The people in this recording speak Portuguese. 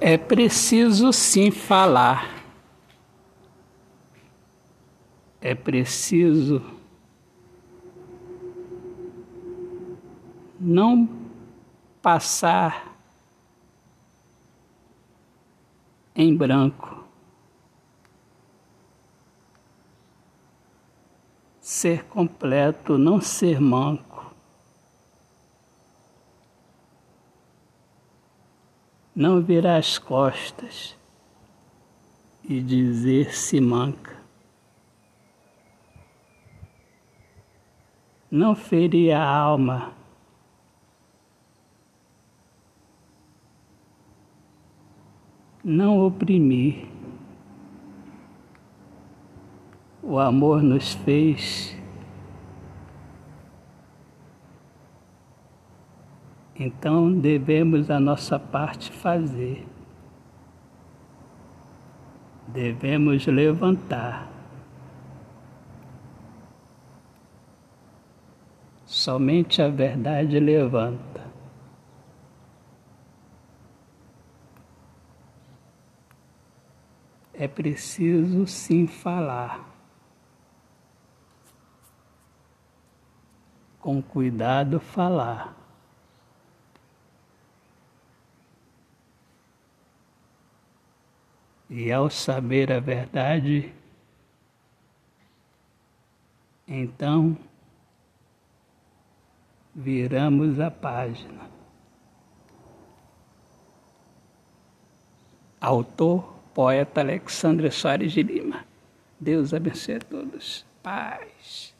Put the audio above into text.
É preciso sim falar. É preciso não passar em branco. Ser completo, não ser manco. Não virar as costas e dizer se manca. Não ferir a alma. Não oprimir. O amor nos fez Então devemos a nossa parte fazer. Devemos levantar. Somente a verdade levanta. É preciso sim falar. Com cuidado, falar. E ao saber a verdade, então viramos a página. Autor, poeta Alexandre Soares de Lima. Deus abençoe a todos. Paz.